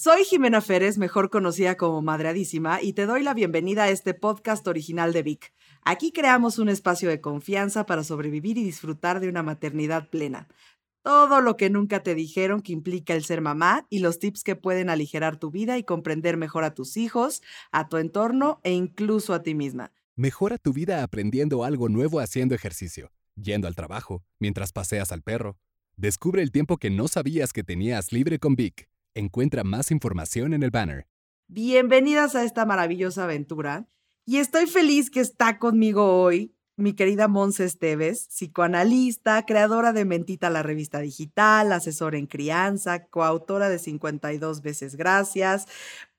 Soy Jimena Férez, mejor conocida como Madreadísima, y te doy la bienvenida a este podcast original de Vic. Aquí creamos un espacio de confianza para sobrevivir y disfrutar de una maternidad plena. Todo lo que nunca te dijeron que implica el ser mamá y los tips que pueden aligerar tu vida y comprender mejor a tus hijos, a tu entorno e incluso a ti misma. Mejora tu vida aprendiendo algo nuevo haciendo ejercicio, yendo al trabajo, mientras paseas al perro. Descubre el tiempo que no sabías que tenías libre con Vic. Encuentra más información en el banner. Bienvenidas a esta maravillosa aventura. Y estoy feliz que está conmigo hoy mi querida Monse Esteves, psicoanalista, creadora de Mentita la revista digital, asesora en crianza, coautora de 52 veces gracias.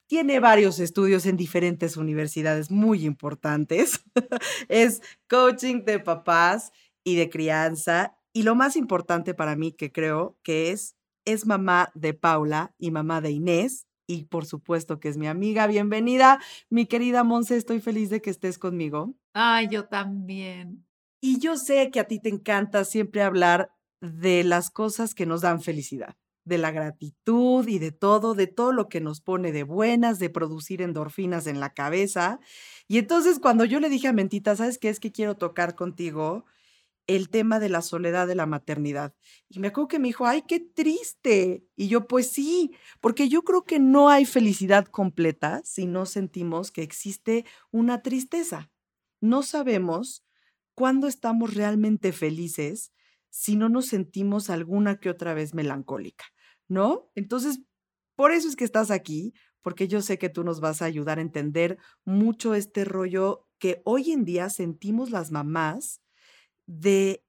Tiene varios estudios en diferentes universidades muy importantes. es coaching de papás y de crianza. Y lo más importante para mí que creo que es, es mamá de Paula y mamá de Inés. Y por supuesto que es mi amiga. Bienvenida, mi querida Monse. Estoy feliz de que estés conmigo. Ay, yo también. Y yo sé que a ti te encanta siempre hablar de las cosas que nos dan felicidad, de la gratitud y de todo, de todo lo que nos pone de buenas, de producir endorfinas en la cabeza. Y entonces cuando yo le dije a Mentita, ¿sabes qué es que quiero tocar contigo? El tema de la soledad de la maternidad. Y me acuerdo que me dijo, ay, qué triste. Y yo, pues sí, porque yo creo que no hay felicidad completa si no sentimos que existe una tristeza no sabemos cuándo estamos realmente felices si no nos sentimos alguna que otra vez melancólica, ¿no? Entonces, por eso es que estás aquí, porque yo sé que tú nos vas a ayudar a entender mucho este rollo que hoy en día sentimos las mamás de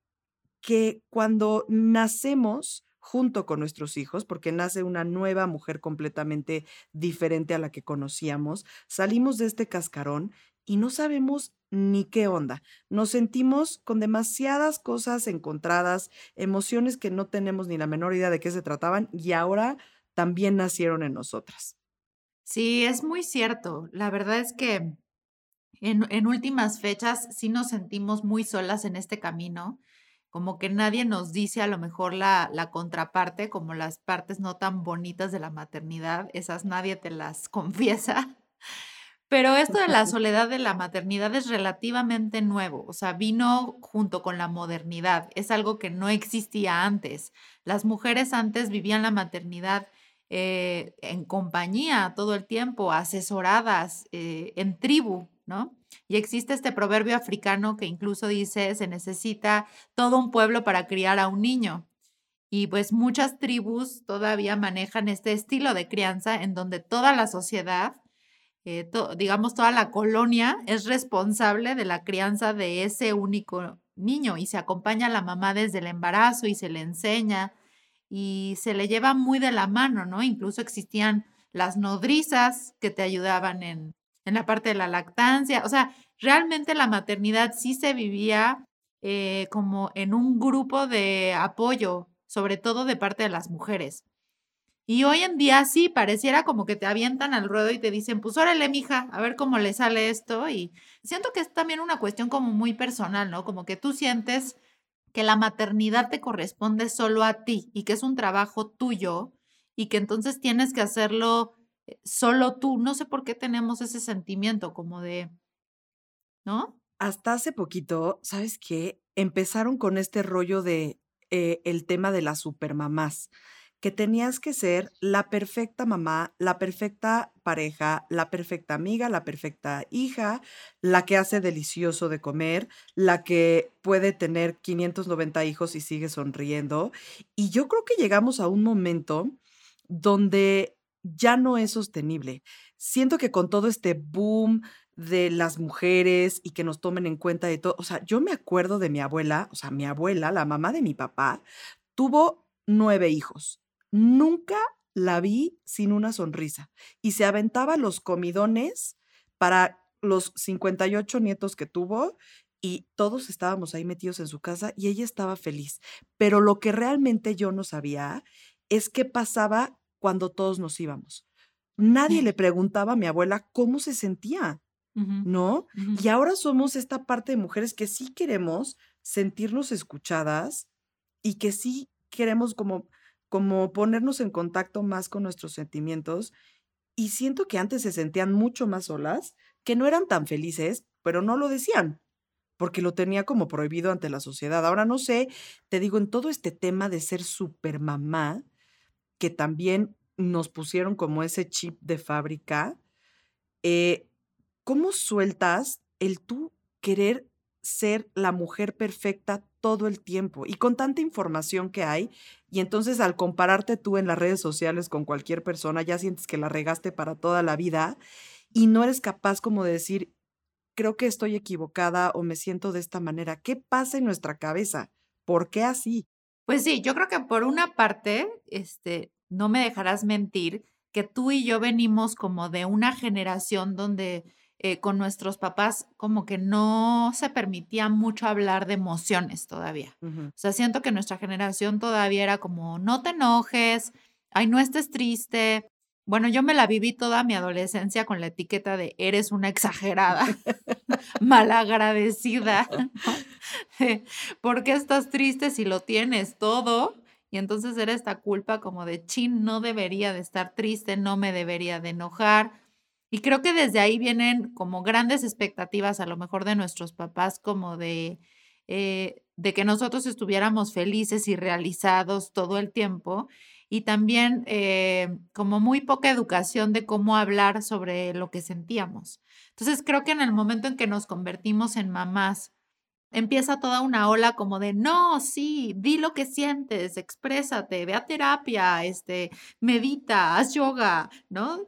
que cuando nacemos junto con nuestros hijos, porque nace una nueva mujer completamente diferente a la que conocíamos, salimos de este cascarón y no sabemos ni qué onda. Nos sentimos con demasiadas cosas encontradas, emociones que no tenemos ni la menor idea de qué se trataban y ahora también nacieron en nosotras. Sí, es muy cierto. La verdad es que en, en últimas fechas sí nos sentimos muy solas en este camino, como que nadie nos dice a lo mejor la, la contraparte, como las partes no tan bonitas de la maternidad, esas nadie te las confiesa. Pero esto de la soledad de la maternidad es relativamente nuevo, o sea, vino junto con la modernidad, es algo que no existía antes. Las mujeres antes vivían la maternidad eh, en compañía todo el tiempo, asesoradas, eh, en tribu, Y existe este proverbio africano que incluso dice, se necesita todo un pueblo para criar a un niño. Y pues muchas tribus todavía manejan este estilo de crianza en donde toda la sociedad eh, digamos, toda la colonia es responsable de la crianza de ese único niño y se acompaña a la mamá desde el embarazo y se le enseña y se le lleva muy de la mano, ¿no? Incluso existían las nodrizas que te ayudaban en, en la parte de la lactancia. O sea, realmente la maternidad sí se vivía eh, como en un grupo de apoyo, sobre todo de parte de las mujeres. Y hoy en día sí, pareciera como que te avientan al ruedo y te dicen, pues órale, mija, a ver cómo le sale esto. Y siento que es también una cuestión como muy personal, ¿no? Como que tú sientes que la maternidad te corresponde solo a ti y que es un trabajo tuyo y que entonces tienes que hacerlo solo tú. No sé por qué tenemos ese sentimiento como de, ¿no? Hasta hace poquito, ¿sabes qué? Empezaron con este rollo de eh, el tema de las supermamás que tenías que ser la perfecta mamá, la perfecta pareja, la perfecta amiga, la perfecta hija, la que hace delicioso de comer, la que puede tener 590 hijos y sigue sonriendo. Y yo creo que llegamos a un momento donde ya no es sostenible. Siento que con todo este boom de las mujeres y que nos tomen en cuenta de todo, o sea, yo me acuerdo de mi abuela, o sea, mi abuela, la mamá de mi papá, tuvo nueve hijos nunca la vi sin una sonrisa y se aventaba los comidones para los 58 nietos que tuvo y todos estábamos ahí metidos en su casa y ella estaba feliz. Pero lo que realmente yo no sabía es qué pasaba cuando todos nos íbamos. Nadie le preguntaba a mi abuela cómo se sentía, ¿no? Y ahora somos esta parte de mujeres que sí queremos sentirnos escuchadas y que sí queremos como como ponernos en contacto más con nuestros sentimientos y siento que antes se sentían mucho más solas, que no eran tan felices, pero no lo decían, porque lo tenía como prohibido ante la sociedad. Ahora no sé, te digo, en todo este tema de ser super mamá, que también nos pusieron como ese chip de fábrica, eh, ¿cómo sueltas el tú querer ser la mujer perfecta todo el tiempo y con tanta información que hay? Y entonces al compararte tú en las redes sociales con cualquier persona, ya sientes que la regaste para toda la vida y no eres capaz como de decir, creo que estoy equivocada o me siento de esta manera. ¿Qué pasa en nuestra cabeza? ¿Por qué así? Pues sí, yo creo que por una parte, este, no me dejarás mentir, que tú y yo venimos como de una generación donde eh, con nuestros papás como que no se permitía mucho hablar de emociones todavía. O sea, siento que nuestra generación todavía era como, no te enojes, ay, no estés triste, bueno, yo me la viví toda mi adolescencia con la etiqueta de eres una exagerada, malagradecida. ¿Por qué estás triste si lo tienes todo? Y entonces era esta culpa como de, chin, no debería de estar triste, no me debería de enojar. Y creo que desde ahí vienen como grandes expectativas a lo mejor de nuestros papás, como de, eh, de que nosotros estuviéramos felices y realizados todo el tiempo y también eh, como muy poca educación de cómo hablar sobre lo que sentíamos. Entonces creo que en el momento en que nos convertimos en mamás, empieza toda una ola como de, no, sí, di lo que sientes, exprésate, ve a terapia, este, medita, haz yoga, ¿no?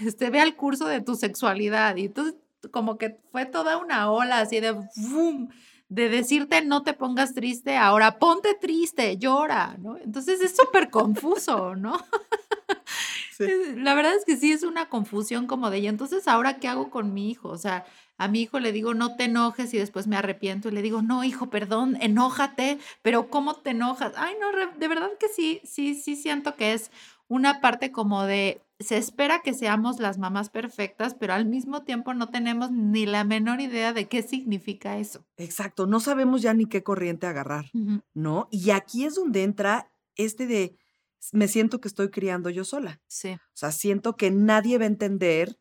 Este, ve al curso de tu sexualidad. Y entonces como que fue toda una ola así de, ¡boom! De decirte no te pongas triste, ahora ponte triste, llora, ¿no? Entonces es súper confuso, ¿no? La verdad es que sí es una confusión como de, y entonces ahora qué hago con mi hijo? O sea, a mi hijo le digo, no te enojes y después me arrepiento y le digo, no, hijo, perdón, enójate, pero ¿cómo te enojas? Ay, no, de verdad que sí, sí, sí siento que es una parte como de se espera que seamos las mamás perfectas, pero al mismo tiempo no tenemos ni la menor idea de qué significa eso. Exacto, no sabemos ya ni qué corriente agarrar, ¿no? Y aquí es donde entra este de, me siento que estoy criando yo sola. Sí. O sea, siento que nadie va a entender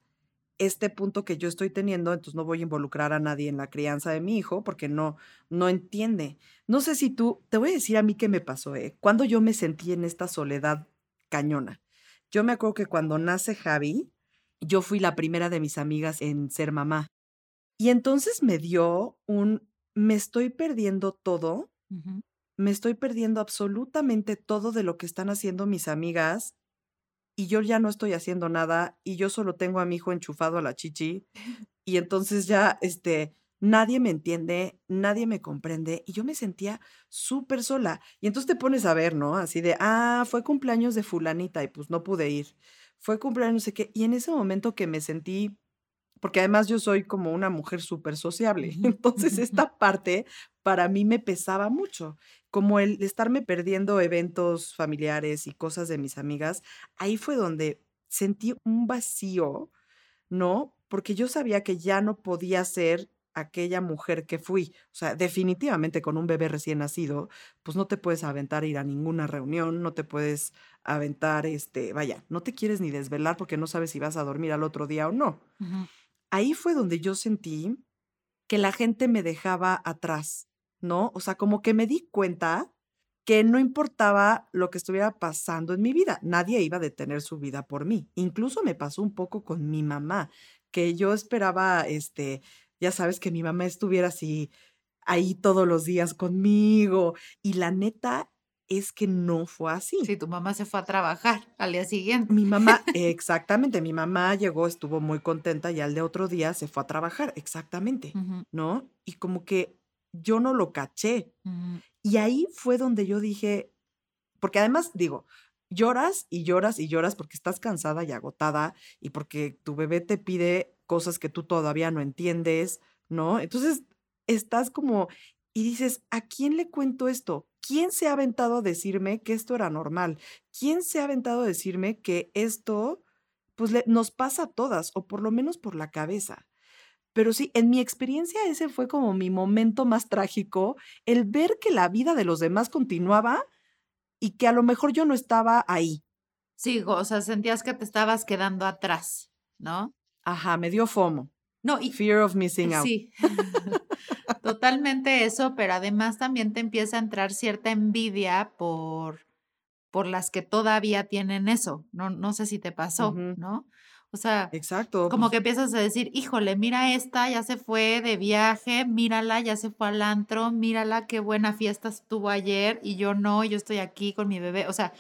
este punto que yo estoy teniendo, entonces no voy a involucrar a nadie en la crianza de mi hijo porque no, no entiende. No sé si tú, te voy a decir a mí qué me pasó, ¿eh? Cuando yo me sentí en esta soledad cañona. Yo me acuerdo que cuando nace Javi, yo fui la primera de mis amigas en ser mamá. Y entonces me dio un, me estoy perdiendo todo, me estoy perdiendo absolutamente todo de lo que están haciendo mis amigas y yo ya no estoy haciendo nada y yo solo tengo a mi hijo enchufado a la chichi y entonces ya, este, nadie me entiende, nadie me comprende y yo me sentía súper sola. Y entonces te pones a ver, ¿no? Así de, ah, fue cumpleaños de fulanita y pues no pude ir. Fue cumpleaños no sé qué. Y en ese momento que me sentí, porque además yo soy como una mujer súper sociable, entonces esta parte para mí me pesaba mucho, como el estarme perdiendo eventos familiares y cosas de mis amigas, ahí fue donde sentí un vacío, ¿no? Porque yo sabía que ya no podía ser aquella mujer que fui. O sea, definitivamente con un bebé recién nacido, pues no te puedes aventar a ir a ninguna reunión, no te puedes aventar, este, vaya, no te quieres ni desvelar porque no sabes si vas a dormir al otro día o no. Ahí fue donde yo sentí que la gente me dejaba atrás, ¿no? O sea, como que me di cuenta que no importaba lo que estuviera pasando en mi vida, nadie iba a detener su vida por mí. Incluso me pasó un poco con mi mamá, que yo esperaba, este, ya sabes, que mi mamá estuviera así ahí todos los días conmigo. Y la neta es que no fue así. Sí, tu mamá se fue a trabajar al día siguiente. Mi mamá, exactamente, mi mamá llegó, estuvo muy contenta y al de otro día se fue a trabajar, exactamente, ¿no? Y como que yo no lo caché. Y ahí fue donde yo dije, porque además digo, lloras y lloras y lloras porque estás cansada y agotada y porque tu bebé te pide cosas que tú todavía no entiendes, ¿no? Entonces, estás como y dices, ¿a quién le cuento esto? ¿Quién se ha aventado a decirme que esto era normal? ¿Quién se ha aventado a decirme que esto, pues, nos pasa a todas, o por lo menos por la cabeza? Pero sí, en mi experiencia ese fue como mi momento más trágico, el ver que la vida de los demás continuaba y que a lo mejor yo no estaba ahí. Sí, o sea, sentías que te estabas quedando atrás, ¿no? Ajá, me dio FOMO. No, y Fear of missing out. sí. Totalmente eso, pero además también te empieza a entrar cierta envidia por, por las que todavía tienen eso. No, no sé si te pasó. ¿no? O sea, Exacto. como pues, que empiezas a decir, híjole, mira esta, ya se fue de viaje, mírala, ya se fue al antro, mírala, qué buena fiesta estuvo ayer y yo no, yo estoy aquí con mi bebé. O sea,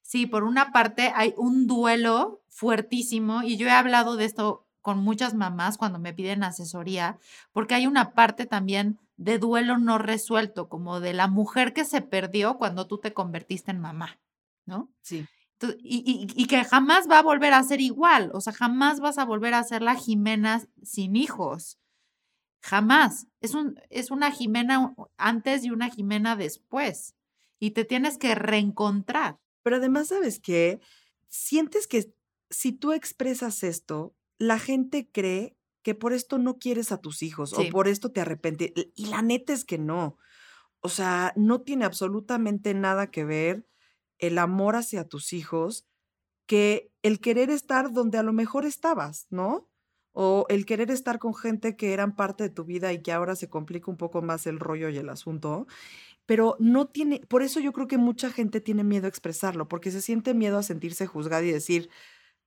sí, por una parte hay un duelo fuertísimo y yo he hablado de esto con muchas mamás cuando me piden asesoría, porque hay una parte también de duelo no resuelto, como de la mujer que se perdió cuando tú te convertiste en mamá, ¿no? Sí. Entonces, y, y- y que jamás va a volver a ser igual, o sea, jamás vas a volver a ser la Jimena sin hijos. Jamás. Es, un, es una Jimena antes y una Jimena después. Y te tienes que reencontrar. Pero además, ¿sabes qué? Sientes que si tú expresas esto, la gente cree que por esto no quieres a tus hijos Sí. o por esto te arrepientes. Y la neta es que no. O sea, no tiene absolutamente nada que ver el amor hacia tus hijos que el querer estar donde a lo mejor estabas, ¿no? O el querer estar con gente que eran parte de tu vida y que ahora se complica un poco más el rollo y el asunto. Pero no tiene, por eso yo creo que mucha gente tiene miedo a expresarlo, porque se siente miedo a sentirse juzgada y decir,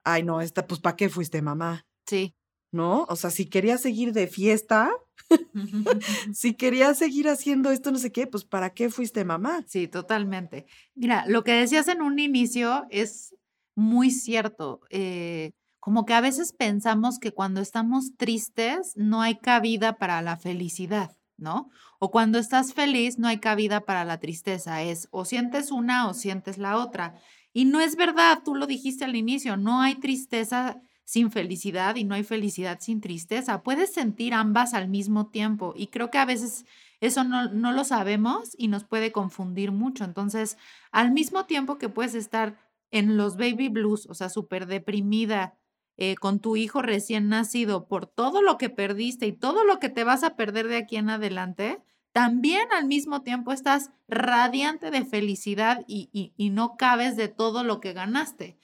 ay, no, esta, pues, ¿para qué fuiste mamá? Sí. ¿No? O sea, si querías seguir de fiesta, si querías seguir haciendo esto, no sé qué, pues, ¿para qué fuiste mamá? Sí, totalmente. Mira, lo que decías en un inicio es muy cierto. eh, como que a veces pensamos que cuando estamos tristes no hay cabida para la felicidad, ¿no? O cuando estás feliz no hay cabida para la tristeza. Es o sientes una o sientes la otra. Y no es verdad, tú lo dijiste al inicio, no hay tristeza sin felicidad y no hay felicidad sin tristeza. Puedes sentir ambas al mismo tiempo y creo que a veces eso no, no lo sabemos y nos puede confundir mucho. Entonces, al mismo tiempo que puedes estar en los baby blues, o sea, súper deprimida eh, con tu hijo recién nacido por todo lo que perdiste y todo lo que te vas a perder de aquí en adelante, también al mismo tiempo estás radiante de felicidad y, no cabes de todo lo que ganaste.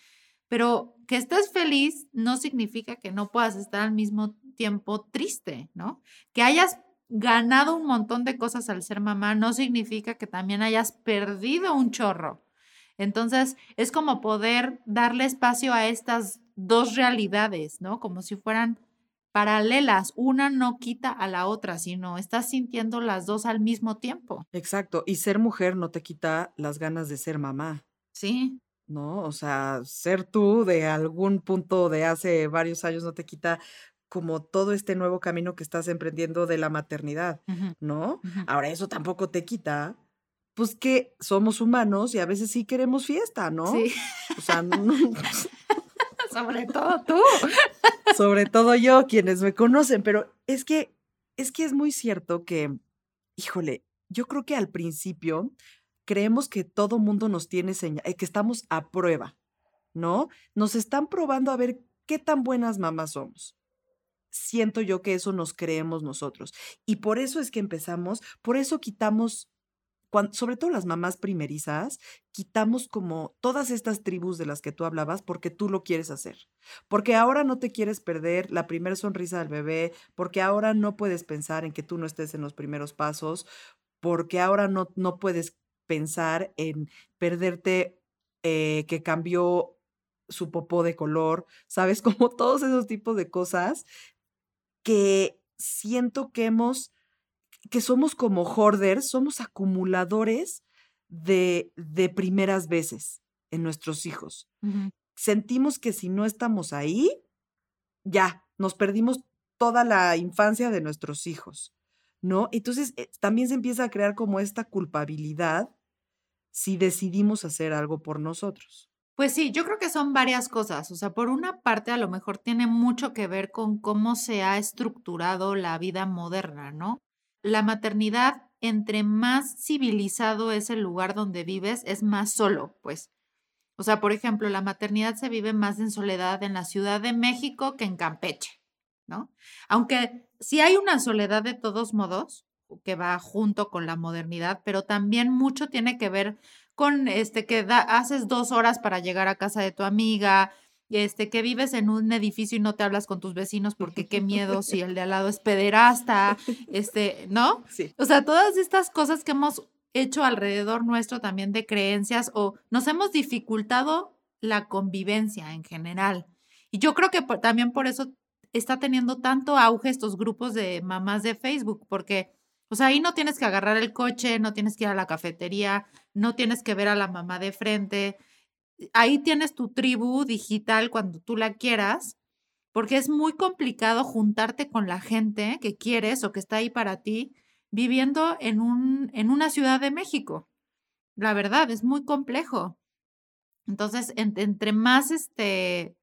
Pero que estés feliz no significa que no puedas estar al mismo tiempo triste, ¿no? Que hayas ganado un montón de cosas al ser mamá no significa que también hayas perdido un chorro. Entonces, es como poder darle espacio a estas dos realidades, ¿no? Como si fueran paralelas. Una no quita a la otra, sino estás sintiendo las dos al mismo tiempo. Exacto. Y ser mujer no te quita las ganas de ser mamá. Sí, ¿no? O sea, ser tú de algún punto de hace varios años no te quita como todo este nuevo camino que estás emprendiendo de la maternidad, ¿no? Ahora, eso tampoco te quita, pues que somos humanos y a veces sí queremos fiesta, ¿no? Sí, O sea, no- sobre todo tú. sobre todo yo, quienes me conocen, pero es que, es que es muy cierto que, híjole, yo creo que al principio creemos que todo mundo nos tiene señal, que estamos a prueba, ¿no? Nos están probando a ver qué tan buenas mamás somos. Siento yo que eso nos creemos nosotros. Y por eso es que empezamos, por eso quitamos, sobre todo las mamás primerizas, quitamos como todas estas tribus de las que tú hablabas porque tú lo quieres hacer. Porque ahora no te quieres perder la primera sonrisa del bebé, porque ahora no puedes pensar en que tú no estés en los primeros pasos, porque ahora no, no puedes pensar en perderte eh, que cambió su popó de color, ¿sabes? Como todos esos tipos de cosas que siento que hemos, que somos como hoarders, somos acumuladores de, de primeras veces en nuestros hijos sentimos que si no estamos ahí, ya, nos perdimos toda la infancia de nuestros hijos, ¿no? Entonces, eh, también se empieza a crear como esta culpabilidad si decidimos hacer algo por nosotros. Pues sí, yo creo que son varias cosas. O sea, por una parte, a lo mejor tiene mucho que ver con cómo se ha estructurado la vida moderna, ¿no? La maternidad, entre más civilizado es el lugar donde vives, es más solo, pues. O sea, por ejemplo, la maternidad se vive más en soledad en la Ciudad de México que en Campeche, ¿no? Aunque sí hay una soledad de todos modos que va junto con la modernidad, pero también mucho tiene que ver con este que da, haces dos horas para llegar a casa de tu amiga, este, que vives en un edificio y no te hablas con tus vecinos porque qué miedo si el de al lado es pederasta, este, ¿no? Sí. O sea, todas estas cosas que hemos hecho alrededor nuestro también de creencias o nos hemos dificultado la convivencia en general. Y yo creo que también por eso está teniendo tanto auge estos grupos de mamás de Facebook, porque, o sea, ahí no tienes que agarrar el coche, no tienes que ir a la cafetería, no tienes que ver a la mamá de frente, ahí tienes tu tribu digital cuando tú la quieras, porque es muy complicado juntarte con la gente que quieres o que está ahí para ti viviendo en, un, en una ciudad de México. La verdad, es muy complejo. Entonces, entre más este,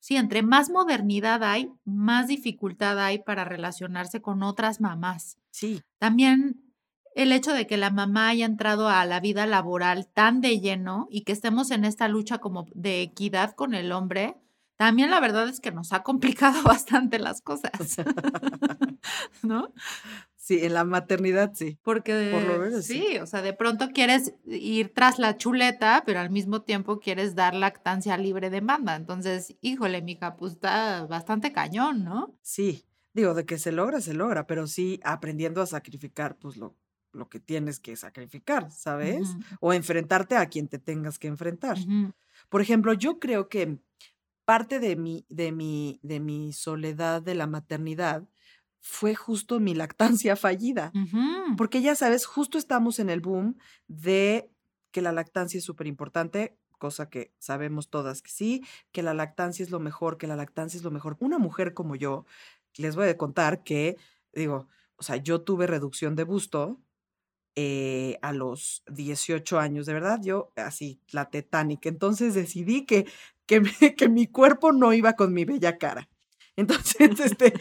sí, entre más modernidad hay, más dificultad hay para relacionarse con otras mamás. Sí. También el hecho de que la mamá haya entrado a la vida laboral tan de lleno y que estemos en esta lucha como de equidad con el hombre, también la verdad es que nos ha complicado bastante las cosas. ¿No? Sí, en la maternidad sí. Porque Por lo menos sí, sí. o sea, de pronto quieres ir tras la chuleta, pero al mismo tiempo quieres dar lactancia libre demanda. Entonces, híjole, mija, pues está bastante cañón, ¿no? Sí. Digo, de que se logra, se logra, pero sí aprendiendo a sacrificar, pues lo, lo que tienes que sacrificar, ¿sabes? O enfrentarte a quien te tengas que enfrentar. Por ejemplo, yo creo que parte de mi, de mi, de mi soledad de la maternidad fue justo mi lactancia fallida. Porque ya sabes, justo estamos en el boom de que la lactancia es súper importante, cosa que sabemos todas que sí, que la lactancia es lo mejor, que la lactancia es lo mejor. Una mujer como yo, les voy a contar que, digo, o sea, yo tuve reducción de busto eh, a los 18 años, de verdad, yo así, la tetánica. Entonces decidí que, que, que mi cuerpo no iba con mi bella cara. Entonces, este,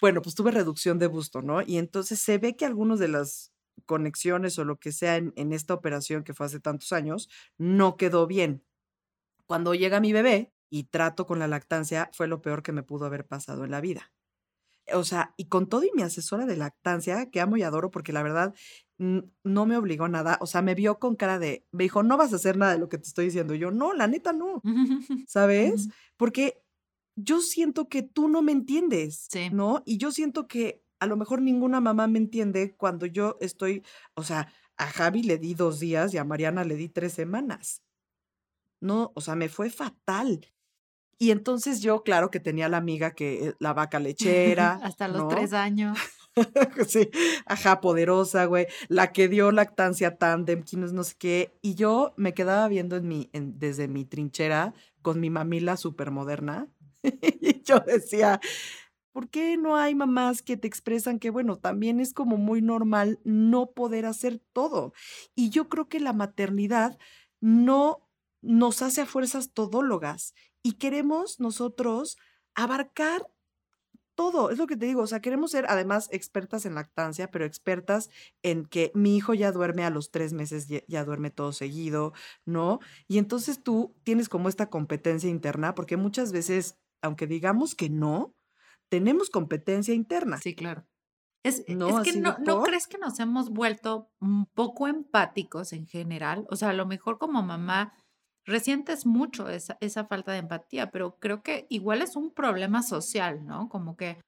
bueno, pues tuve reducción de busto, ¿no? Y entonces se ve que algunas de las conexiones o lo que sea en, en esta operación que fue hace tantos años no quedó bien. Cuando llega mi bebé y trato con la lactancia, fue lo peor que me pudo haber pasado en la vida. O sea, y con todo y mi asesora de lactancia, que amo y adoro porque la verdad no me obligó a nada, o sea, me vio con cara de, me dijo, no vas a hacer nada de lo que te estoy diciendo. Y yo, no, la neta no, ¿sabes? Porque yo siento que tú no me entiendes, Sí. ¿no? Y yo siento que a lo mejor ninguna mamá me entiende cuando yo estoy, o sea, a Javi le di dos días y a Mariana le di tres semanas. No, o sea, me fue fatal. Y entonces yo, claro que tenía la amiga que eh, la vaca lechera, Hasta los ¿no? tres años. Sí, ajá, poderosa, güey. La que dio lactancia tandem, quién es no sé qué. Y yo me quedaba viendo en mi, en- desde mi trinchera con mi mamila súper moderna. y yo decía, ¿por qué no hay mamás que te expresan que, bueno, también es como muy normal no poder hacer todo? Y yo creo que la maternidad no nos hace a fuerzas todólogas y queremos nosotros abarcar todo, es lo que te digo, o sea, queremos ser además expertas en lactancia, pero expertas en que mi hijo ya duerme a los tres meses, ya, ya duerme todo seguido, ¿no? Y entonces tú tienes como esta competencia interna, porque muchas veces, aunque digamos que no, tenemos competencia interna. Sí, claro. Es, No, es que no, ¿no crees que nos hemos vuelto un poco empáticos en general? O sea, a lo mejor como mamá resientes mucho esa, esa falta de empatía, pero creo que igual es un problema social, ¿no? Como que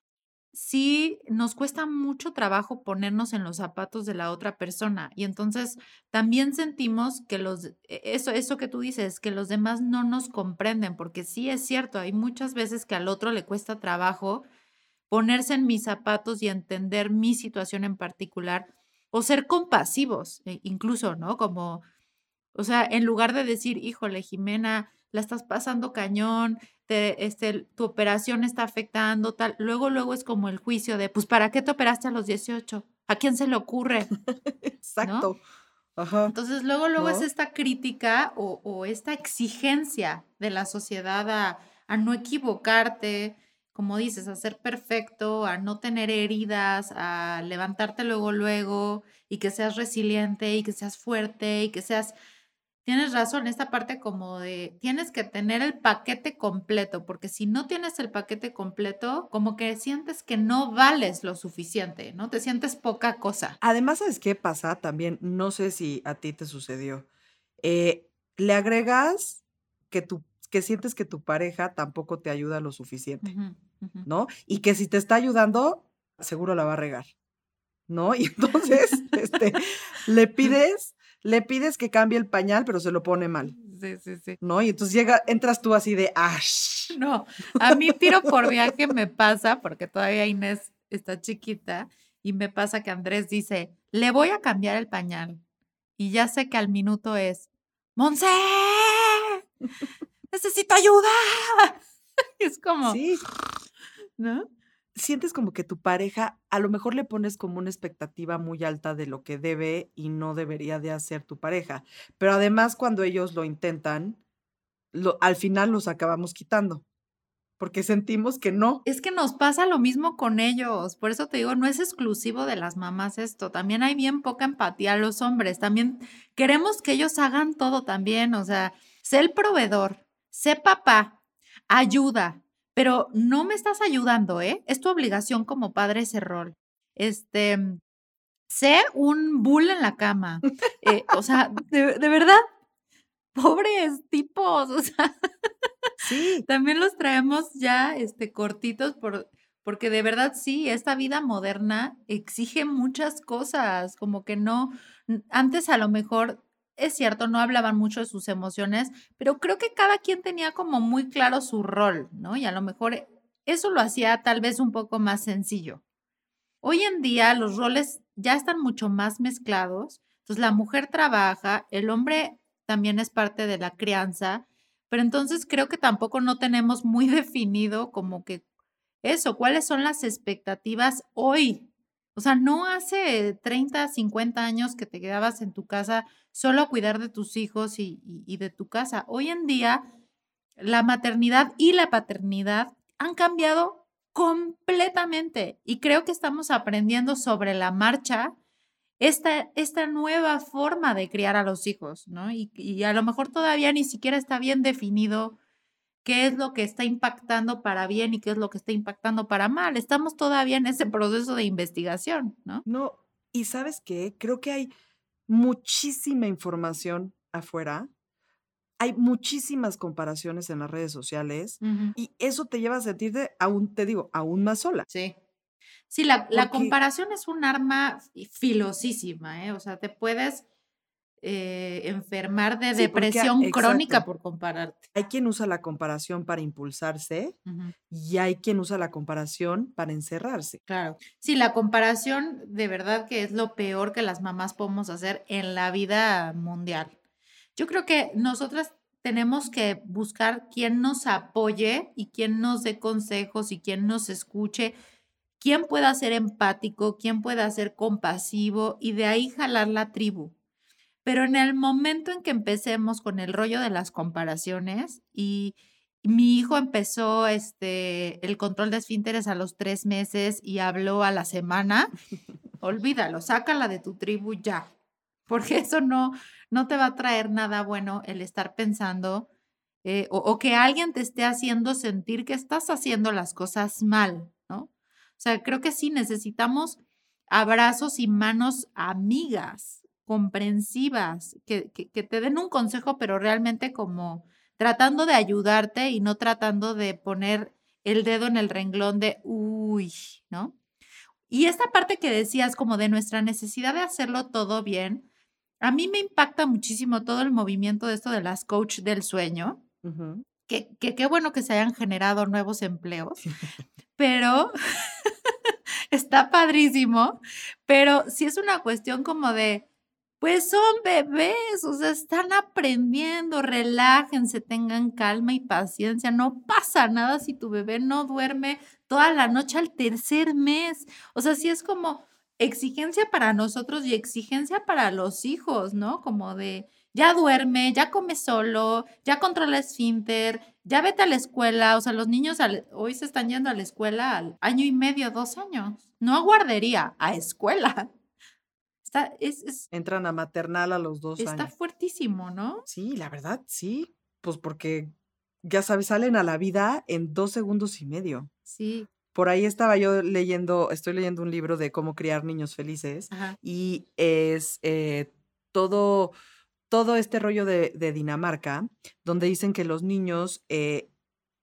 sí nos cuesta mucho trabajo ponernos en los zapatos de la otra persona y entonces también sentimos que los, e- eso, eso que tú dices, que los demás no nos comprenden, porque sí es cierto, hay muchas veces que al otro le cuesta trabajo ponerse en mis zapatos y entender mi situación en particular o ser compasivos, e- incluso, ¿no? Como, o sea, en lugar de decir, híjole, Jimena, la estás pasando cañón, te, este, tu operación está afectando, tal. Luego, luego es como el juicio de, pues, ¿para qué te operaste a los 18? ¿A quién se le ocurre? Exacto. Ajá. Entonces, luego, luego es esta crítica o, o esta exigencia de la sociedad a, a no equivocarte, como dices, a ser perfecto, a no tener heridas, a levantarte luego, luego, y que seas resiliente, y que seas fuerte, y que seas... Tienes razón, esta parte como de tienes que tener el paquete completo, porque si no tienes el paquete completo, como que sientes que no vales lo suficiente, ¿no? Te sientes poca cosa. Además, ¿sabes qué pasa? También, no sé si a ti te sucedió. eh, le agregas que, tu, que sientes que tu pareja tampoco te ayuda lo suficiente. ¿no? Y que si te está ayudando, seguro la va a regar, ¿no? Y entonces, este, le pides, le pides que cambie el pañal, pero se lo pone mal, Sí, sí, sí. ¿no? Y entonces llega, entras tú así de, ¡ash! No, a mí tiro por viaje me pasa, porque todavía Inés está chiquita, y me pasa que Andrés dice, le voy a cambiar el pañal. Y ya sé que al minuto es, Monse, necesito ayuda. Y es como, Sí, ¿no? Sientes como que tu pareja, a lo mejor le pones como una expectativa muy alta de lo que debe y no debería de hacer tu pareja. Pero además cuando ellos lo intentan, lo, al final los acabamos quitando, porque sentimos que no. Es que nos pasa lo mismo con ellos. Por eso te digo, no es exclusivo de las mamás esto. También hay bien poca empatía a los hombres. También queremos que ellos hagan todo también. O sea, sé el proveedor, sé papá, ayuda, pero no me estás ayudando, ¿eh? Es tu obligación como padre ese rol. Este, sé un bull en la cama. Eh, o sea, de, de verdad, pobres tipos. O sea, Sí, también los traemos ya este, cortitos por, porque de verdad sí, esta vida moderna exige muchas cosas, como que no, antes a lo mejor es cierto, no hablaban mucho de sus emociones, pero creo que cada quien tenía como muy claro su rol, ¿no? Y a lo mejor eso lo hacía tal vez un poco más sencillo. Hoy en día los roles ya están mucho más mezclados. Entonces la mujer trabaja, el hombre también es parte de la crianza, pero entonces creo que tampoco no tenemos muy definido como que eso, cuáles son las expectativas hoy. O sea, no hace 30, 50 años que te quedabas en tu casa solo a cuidar de tus hijos y, de tu casa. Hoy en día la maternidad y la paternidad han cambiado completamente y creo que estamos aprendiendo sobre la marcha esta, esta nueva forma de criar a los hijos, ¿no? Y a lo mejor todavía ni siquiera está bien definido qué es lo que está impactando para bien y qué es lo que está impactando para mal. Estamos todavía en ese proceso de investigación, ¿no? no. Y sabes qué, creo que hay muchísima información afuera. Hay muchísimas comparaciones en las redes sociales y eso te lleva a sentirte aún, te digo, aún más sola. Sí. Sí, la, comparación es un arma fi- filosísima, ¿eh? O sea, te puedes eh, enfermar de Sí, porque a- depresión crónica exacto. por compararte. Hay quien usa la comparación para impulsarse y hay quien usa la comparación para encerrarse. Claro. Sí, la comparación de verdad que es lo peor que las mamás podemos hacer en la vida mundial. Yo creo que nosotras tenemos que buscar quien nos apoye y quien nos dé consejos y quien nos escuche, quien pueda ser empático, quien pueda ser compasivo y de ahí jalar la tribu. Pero en el momento en que empecemos con el rollo de las comparaciones y mi hijo empezó este, el control de esfínteres a los tres meses y habló a la semana, olvídalo, sácala de tu tribu ya, porque eso no, no te va a traer nada bueno el estar pensando eh, o, o que alguien te esté haciendo sentir que estás haciendo las cosas mal, ¿no? O sea, creo que sí necesitamos abrazos y manos amigas, comprensivas, que, que, que te den un consejo, pero realmente como tratando de ayudarte y no tratando de poner el dedo en el renglón de, uy, ¿no? Y esta parte que decías como de nuestra necesidad de hacerlo todo bien, a mí me impacta muchísimo todo el movimiento de esto de las coach del sueño, Ujú. que que qué bueno que se hayan generado nuevos empleos, pero está padrísimo, pero sí es una cuestión como de, pues son bebés, o sea, están aprendiendo, relájense, tengan calma y paciencia, no pasa nada si tu bebé no duerme toda la noche al tercer mes, o sea, sí es como exigencia para nosotros y exigencia para los hijos, ¿no? Como de, ya duerme, ya come solo, ya controla esfínter, ya vete a la escuela, o sea, los niños hoy se están yendo a la escuela al año y medio, dos años, no a guardería, a escuela. Está, es, es- Entran a maternal a los dos está años. fuertísimo, ¿no? Sí, la verdad, sí. Pues porque, ya sabes, salen a la vida en dos segundos y medio. Sí, Por ahí estaba yo leyendo, estoy leyendo un libro de cómo criar niños felices ajá, y es eh, todo, todo este rollo de, de Dinamarca, donde dicen que los niños, eh,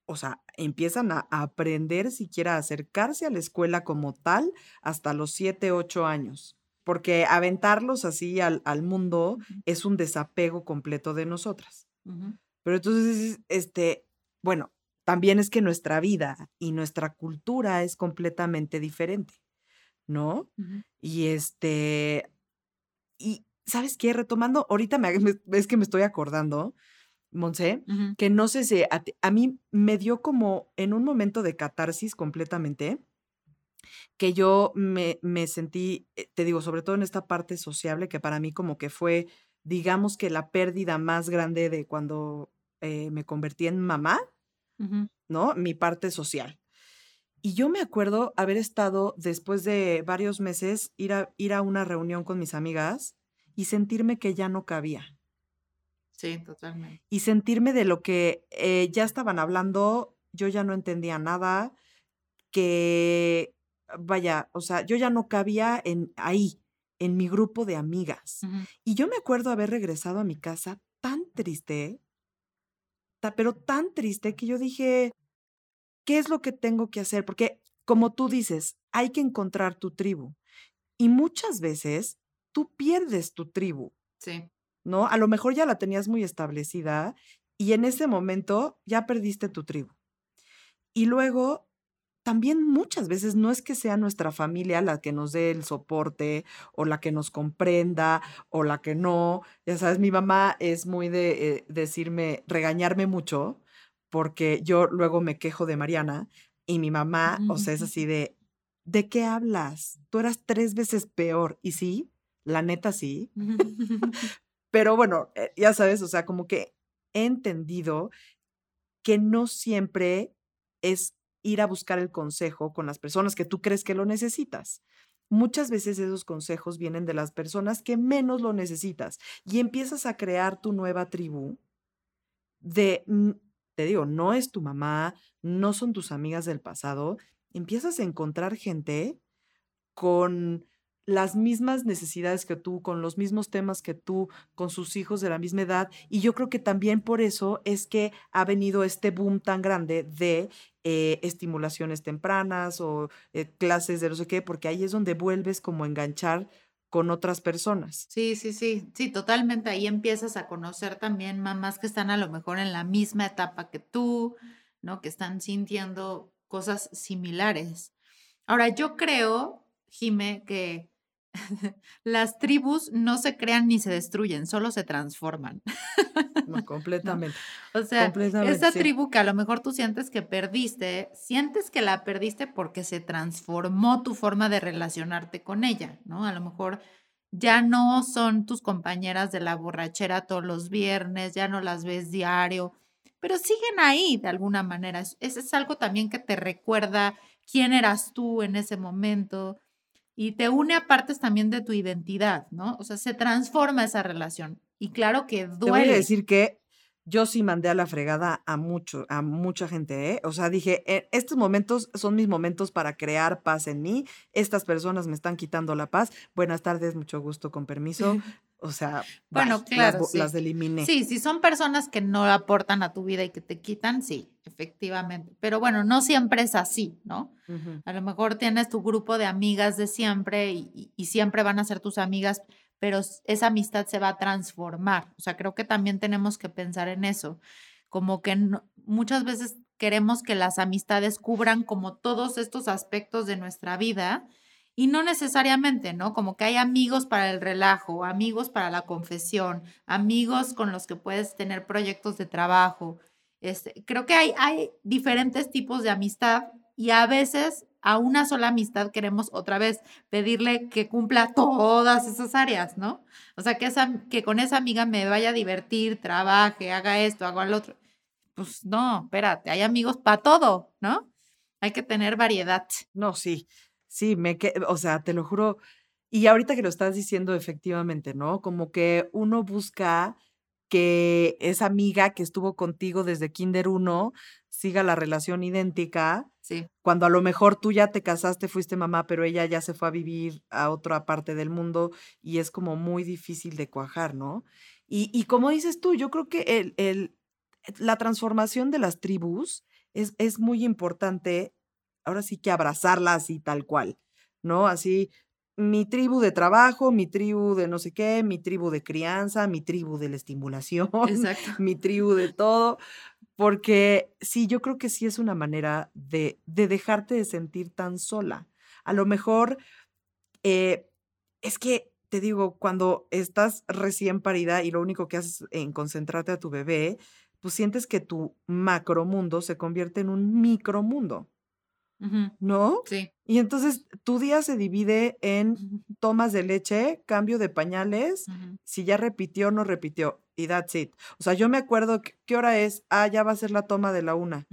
o sea, empiezan a, a aprender siquiera a acercarse a la escuela como tal hasta los 7, 8 años. Porque aventarlos así al, al mundo es un desapego completo de nosotras. Pero entonces, este, bueno, también es que nuestra vida y nuestra cultura es completamente diferente, ¿no? Y este, y ¿sabes qué? Retomando, ahorita me, es que me estoy acordando, Monse, que no sé si a, a mí me dio como en un momento de catarsis completamente, que yo me, me sentí, eh, te digo, sobre todo en esta parte sociable, que para mí como que fue, digamos que la pérdida más grande de cuando eh, me convertí en mamá. ¿no? Mi parte social. Y yo me acuerdo haber estado después de varios meses, ir a, ir a una reunión con mis amigas y sentirme que ya no cabía. Sí, totalmente. Y sentirme de lo que eh, ya estaban hablando, yo ya no entendía nada, que, vaya, o sea, yo ya no cabía en ahí, en mi grupo de amigas. Y yo me acuerdo haber regresado a mi casa tan triste, ta- pero tan triste que yo dije, ¿qué es lo que tengo que hacer? Porque, como tú dices, hay que encontrar tu tribu. Y muchas veces tú pierdes tu tribu, Sí. ¿no? A lo mejor ya la tenías muy establecida y en ese momento ya perdiste tu tribu. Y luego, también muchas veces no es que sea nuestra familia la que nos dé el soporte o la que nos comprenda o la que no. Ya sabes, mi mamá es muy de eh, decirme, regañarme mucho porque yo luego me quejo de Mariana y mi mamá, o sea, es así de, ¿de qué hablas? Tú eras tres veces peor. Y sí, la neta sí. Pero bueno, eh, ya sabes, o sea, como que he entendido que no siempre es ir a buscar el consejo con las personas que tú crees que lo necesitas. Muchas veces esos consejos vienen de las personas que menos lo necesitas y empiezas a crear tu nueva tribu de, mm, te digo, no es tu mamá, no son tus amigas del pasado, empiezas a encontrar gente con las mismas necesidades que tú, con los mismos temas que tú, con sus hijos de la misma edad. Y yo creo que también por eso es que ha venido este boom tan grande de eh, estimulaciones tempranas o eh, clases de no sé qué, porque ahí es donde vuelves como a enganchar con otras personas. Sí, sí, sí, sí, totalmente. Ahí empiezas a conocer también mamás que están a lo mejor en la misma etapa que tú, ¿no? Que están sintiendo cosas similares. Ahora, yo creo, Jime, que las tribus no se crean ni se destruyen, solo se transforman. No, completamente. O sea, Completamente, esa sí. tribu que a lo mejor tú sientes que perdiste, sientes que la perdiste porque se transformó tu forma de relacionarte con ella, ¿no? A lo mejor ya no son tus compañeras de la borrachera todos los viernes, ya no las ves diario, pero siguen ahí de alguna manera. Es- Eso es algo también que te recuerda quién eras tú en ese momento y te une a partes también de tu identidad, ¿no? O sea, se transforma esa relación. Y claro que Te voy a duele. decir que yo sí mandé a la fregada a mucho, a mucha gente, ¿eh? O sea, dije, "Eh, estos momentos son mis momentos para crear paz en mí. Estas personas me están quitando la paz. Buenas tardes, mucho gusto, con permiso. O sea, Bueno, bye, claro, las, sí. las eliminé. Sí, si son personas que no aportan a tu vida y que te quitan, sí, efectivamente. Pero bueno, no siempre es así, ¿no? A lo mejor tienes tu grupo de amigas de siempre y, siempre van a ser tus amigas, pero esa amistad se va a transformar. O sea, creo que también tenemos que pensar en eso. Como que no- muchas veces queremos que las amistades cubran como todos estos aspectos de nuestra vida y no necesariamente, ¿no? Como que hay amigos para el relajo, amigos para la confesión, amigos con los que puedes tener proyectos de trabajo. Este, creo que hay, diferentes tipos de amistad y a veces a una sola amistad queremos otra vez pedirle que cumpla todas esas áreas, ¿no? O sea, que con esa amiga me vaya a divertir, trabaje, haga esto, haga lo otro. Pues no, espérate, hay amigos para todo, ¿no? Hay que tener variedad. No, sí, sí, me que, o sea, te lo juro. Y ahorita que lo estás diciendo, efectivamente, ¿no? Como que uno busca que esa amiga que estuvo contigo desde Kinder 1 siga la relación idéntica, Sí, cuando a lo mejor tú ya te casaste, fuiste mamá, pero ella ya se fue a vivir a otra parte del mundo y es como muy difícil de cuajar, ¿no? Y, y como dices tú, yo creo que el, el, la transformación de las tribus es, es muy importante, ahora sí que abrazarla así tal cual, ¿no? Así, mi tribu de trabajo, mi tribu de no sé qué, mi tribu de crianza, mi tribu de la estimulación, Exacto. mi tribu de todo, porque sí, yo creo que sí es una manera de, de dejarte de sentir tan sola. A lo mejor eh, es que, te digo, cuando estás recién parida y lo único que haces en concentrarte a tu bebé, pues sientes que tu macromundo se convierte en un micromundo, ¿no? Sí. Y entonces tu día se divide en tomas de leche, cambio de pañales, si ya repitió o no repitió, y that's it. O sea, yo me acuerdo que- qué hora es, ah, ya va a ser la toma de la una,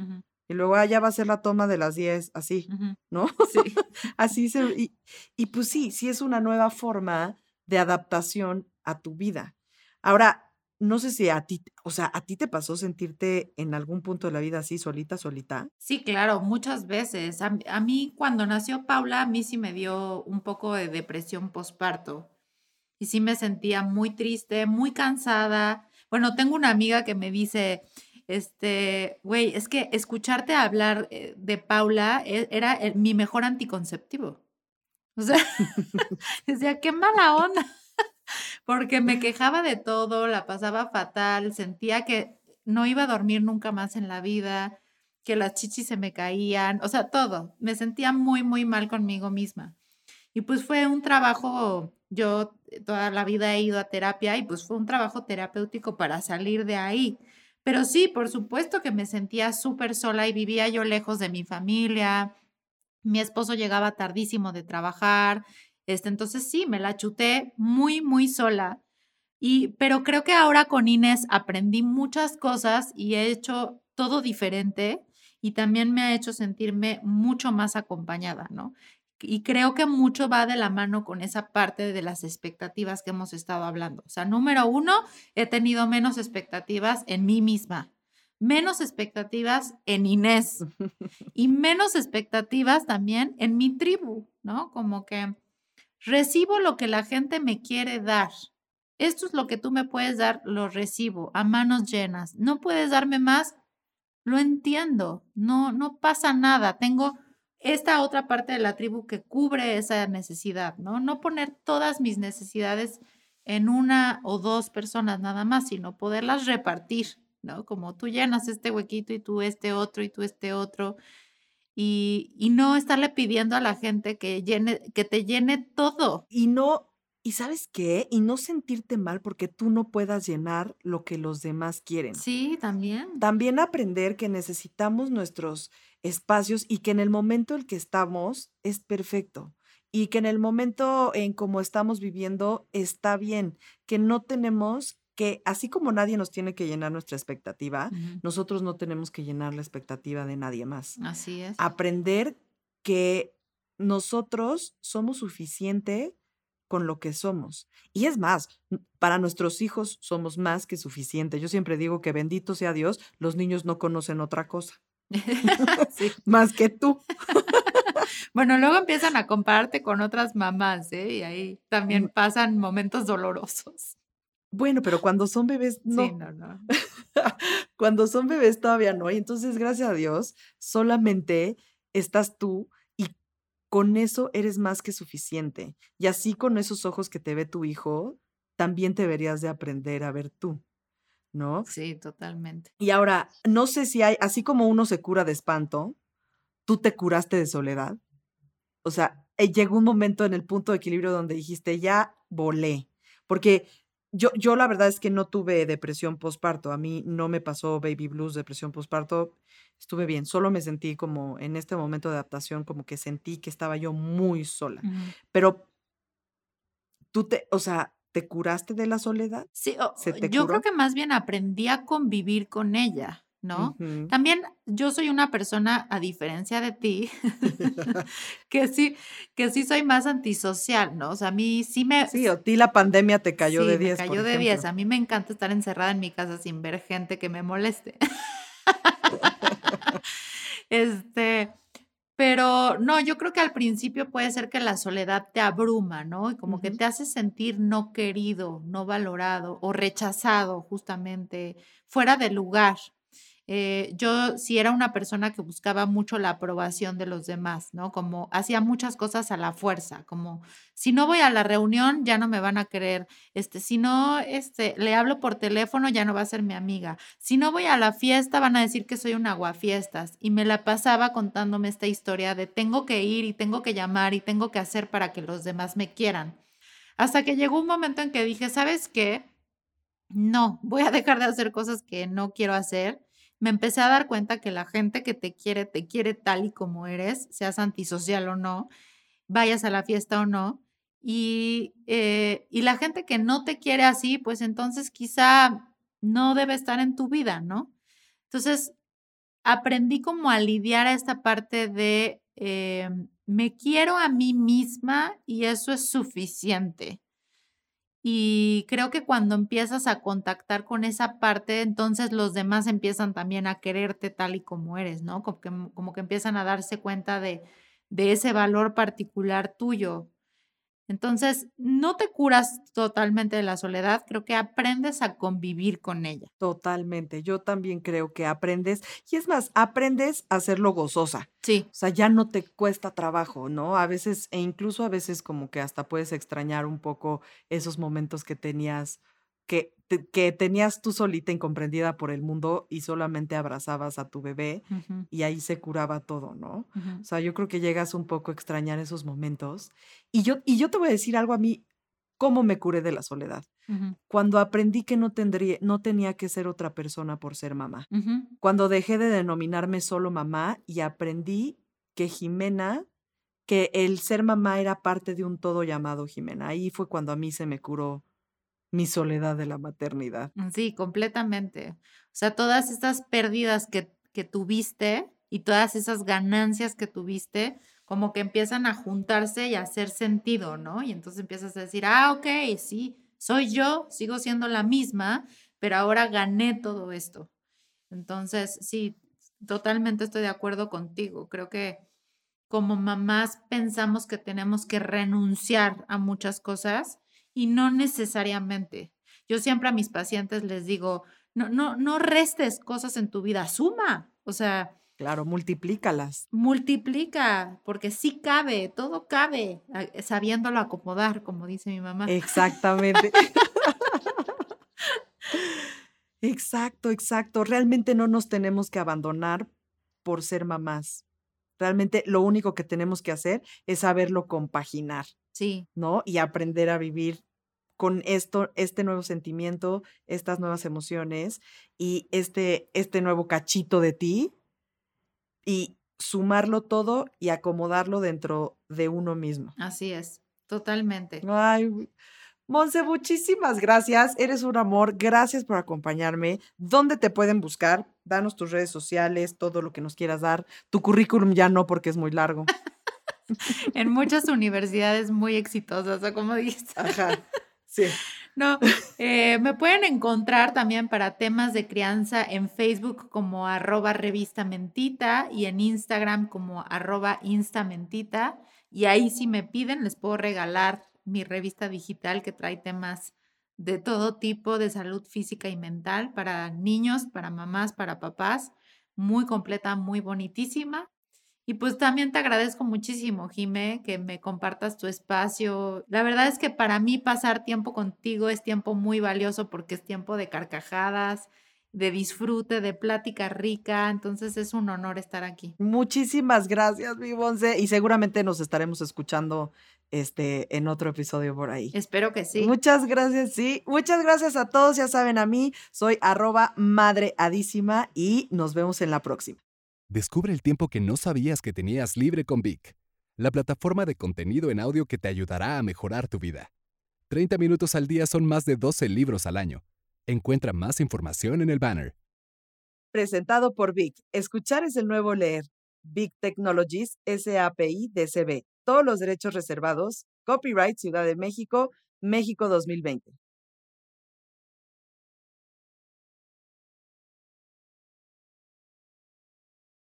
y luego, ah, ya va a ser la toma de las diez, así, ujú. ¿no? Sí. Así se, y, y pues sí, sí es una nueva forma de adaptación a tu vida. Ahora, no sé si a ti, o sea, a ti te pasó sentirte en algún punto de la vida así, solita, solita. Sí, claro, muchas veces. A, mí cuando nació Paula, a mí sí me dio un poco de depresión postparto y sí me sentía muy triste, muy cansada. Bueno, tengo una amiga que me dice, este, güey, es que escucharte hablar eh, de Paula e- era el- mi mejor anticonceptivo. O sea, decía, qué mala onda, porque me quejaba de todo, la pasaba fatal, sentía que no iba a dormir nunca más en la vida, que las chichis se me caían, o sea, todo. Me sentía muy, muy mal conmigo misma. Y pues fue un trabajo, yo toda la vida he ido a terapia y pues fue un trabajo terapéutico para salir de ahí. Pero sí, por supuesto que me sentía súper sola y vivía yo lejos de mi familia. Mi esposo llegaba tardísimo de trabajar. Este, entonces sí, me la chuté muy, muy sola. Y, pero creo que ahora con Inés aprendí muchas cosas y he hecho todo diferente y también me ha hecho sentirme mucho más acompañada, ¿no? Y creo que mucho va de la mano con esa parte de las expectativas que hemos estado hablando. O sea, número uno, he tenido menos expectativas en mí misma, menos expectativas en Inés y menos expectativas también en mi tribu, ¿no? Como que recibo lo que la gente me quiere dar. Esto es lo que tú me puedes dar, lo recibo a manos llenas. No puedes darme más, lo entiendo. No, no pasa nada. Tengo esta otra parte de la tribu que cubre esa necesidad, ¿no? No poner todas mis necesidades en una o dos personas nada más, sino poderlas repartir, ¿no? Como tú llenas este huequito y tú este otro y tú este otro. Y, y no estarle pidiendo a la gente que llene, que te llene todo. Y no, ¿y sabes qué? Y no sentirte mal porque tú no puedas llenar lo que los demás quieren. Sí, también. También aprender que necesitamos nuestros espacios y que en el momento en que estamos es perfecto. Y que en el momento en como estamos viviendo está bien. Que no tenemos que, así como nadie nos tiene que llenar nuestra expectativa, nosotros no tenemos que llenar la expectativa de nadie más. Así es. Aprender que nosotros somos suficiente con lo que somos. Y es más, para nuestros hijos somos más que suficiente. Yo siempre digo que bendito sea Dios, los niños no conocen otra cosa Sí. más que tú. Bueno, luego empiezan a compararte con otras mamás, ¿eh? Y ahí también Mm, pasan momentos dolorosos. Bueno, pero cuando son bebés, Sí, no. no, no. Cuando son bebés todavía no. Y entonces, gracias a Dios, solamente estás tú y con eso eres más que suficiente. Y así con esos ojos que te ve tu hijo, también te deberías de aprender a ver tú, ¿no? Sí, totalmente. Y ahora, no sé si hay, así como uno se cura de espanto, tú te curaste de soledad. O sea, eh, llegó un momento en el punto de equilibrio donde dijiste, ya volé. Porque yo, yo la verdad es que no tuve depresión postparto. A mí no me pasó baby blues, depresión postparto. Estuve bien. Solo me sentí como en este momento de adaptación, como que sentí que estaba yo muy sola. Pero tú te, o sea, ¿te curaste de la soledad? Sí, o- ¿Se o- te yo creo que más bien aprendí a convivir con ella, ¿no? También yo soy una persona, a diferencia de ti, que sí, que sí soy más antisocial, ¿no? O sea, a mí sí me, Sí, a ti la pandemia te cayó sí, de me 10, por cayó de 10. ejemplo. A mí me encanta estar encerrada en mi casa sin ver gente que me moleste. Este, Pero no, yo creo que al principio puede ser que la soledad te abruma, ¿no? Y como que te hace sentir no querido, no valorado o rechazado justamente, fuera de lugar. Eh, yo sí era una persona que buscaba mucho la aprobación de los demás, ¿no? Como hacía muchas cosas a la fuerza, como si no voy a la reunión ya no me van a querer, este, si no, este, le hablo por teléfono ya no va a ser mi amiga, si no voy a la fiesta van a decir que soy un aguafiestas y me la pasaba contándome esta historia de tengo que ir y tengo que llamar y tengo que hacer para que los demás me quieran. Hasta que llegó un momento en que dije, ¿sabes qué? No, voy a dejar de hacer cosas que no quiero hacer. Me empecé a dar cuenta que la gente que te quiere, te quiere tal y como eres, seas antisocial o no, vayas a la fiesta o no. Y, eh, y la gente que no te quiere así, pues entonces quizá no debe estar en tu vida, ¿no? Entonces, aprendí como a lidiar a esta parte de eh, me quiero a mí misma y eso es suficiente. Y creo que cuando empiezas a contactar con esa parte, entonces los demás empiezan también a quererte tal y como eres, ¿no? Como que, como que empiezan a darse cuenta de, de ese valor particular tuyo. Entonces, no te curas totalmente de la soledad, creo que aprendes a convivir con ella. Totalmente. Yo también creo que aprendes, y es más, aprendes a hacerlo gozosa. Sí, O sea, ya no te cuesta trabajo, ¿no? A veces, e incluso a veces como que hasta puedes extrañar un poco esos momentos que tenías, que, te- que tenías tú solita incomprendida por el mundo y solamente abrazabas a tu bebé y ahí se curaba todo, ¿no? ujú, O sea, yo creo que llegas un poco a extrañar esos momentos. Y yo, y yo te voy a decir algo a mí, cómo me curé de la soledad. Cuando aprendí que no tendría, no tenía que ser otra persona por ser mamá. Cuando dejé de denominarme solo mamá y aprendí que Jimena, que el ser mamá era parte de un todo llamado Jimena. Ahí fue cuando a mí se me curó mi soledad de la maternidad. Mm, Sí, completamente. O sea, todas estas pérdidas que, que tuviste y todas esas ganancias que tuviste, como que empiezan a juntarse y a hacer sentido, ¿no? Y entonces empiezas a decir, ah, ok, sí, soy yo, sigo siendo la misma, pero ahora gané todo esto. Entonces, sí, totalmente estoy de acuerdo contigo. Creo que como mamás pensamos que tenemos que renunciar a muchas cosas y no necesariamente. Yo siempre a mis pacientes les digo, no, no, no restes cosas en tu vida, suma, o sea, Claro, multiplícalas. multiplica, porque sí cabe, todo cabe, a- sabiéndolo acomodar, como dice mi mamá. Exactamente. Exacto, exacto. Realmente no nos tenemos que abandonar por ser mamás. Realmente lo único que tenemos que hacer es saberlo compaginar, Sí, ¿no? Y aprender a vivir con esto, este nuevo sentimiento, estas nuevas emociones y este, este nuevo cachito de ti y sumarlo todo y acomodarlo dentro de uno mismo. así es, totalmente. Ay. Monse, muchísimas gracias. Eres un amor. Gracias por acompañarme. ¿Dónde te pueden buscar? Danos tus redes sociales, todo lo que nos quieras dar. Tu currículum ya no porque es muy largo. En muchas universidades muy exitosas, o como dijiste. Ajá. Sí. No, eh, me pueden encontrar también para temas de crianza en Facebook como arroba revista mentita y en Instagram como arroba instamentita. Y ahí si me piden les puedo regalar mi revista digital que trae temas de todo tipo de salud física y mental para niños, para mamás, para papás. Muy completa, muy bonitísima. Y pues también te agradezco muchísimo, Jime, que me compartas tu espacio. La verdad es que para mí pasar tiempo contigo es tiempo muy valioso porque es tiempo de carcajadas, de disfrute, de plática rica. Entonces es un honor estar aquí. Muchísimas gracias, mi Monse. Y seguramente nos estaremos escuchando este, en otro episodio por ahí. Espero que sí. Muchas gracias, sí. Muchas gracias a todos. Ya saben a mí, soy arroba madreadísima y nos vemos en la próxima. Descubre el tiempo que no sabías que tenías libre con Vic, la plataforma de contenido en audio que te ayudará a mejorar tu vida. 30 minutos al día son más de 12 libros al año. Encuentra más información en el banner. Presentado por Vic. Escuchar es el nuevo leer. Big Technologies SAPI DCB. Todos los derechos reservados. Copyright Ciudad de México, México 2020.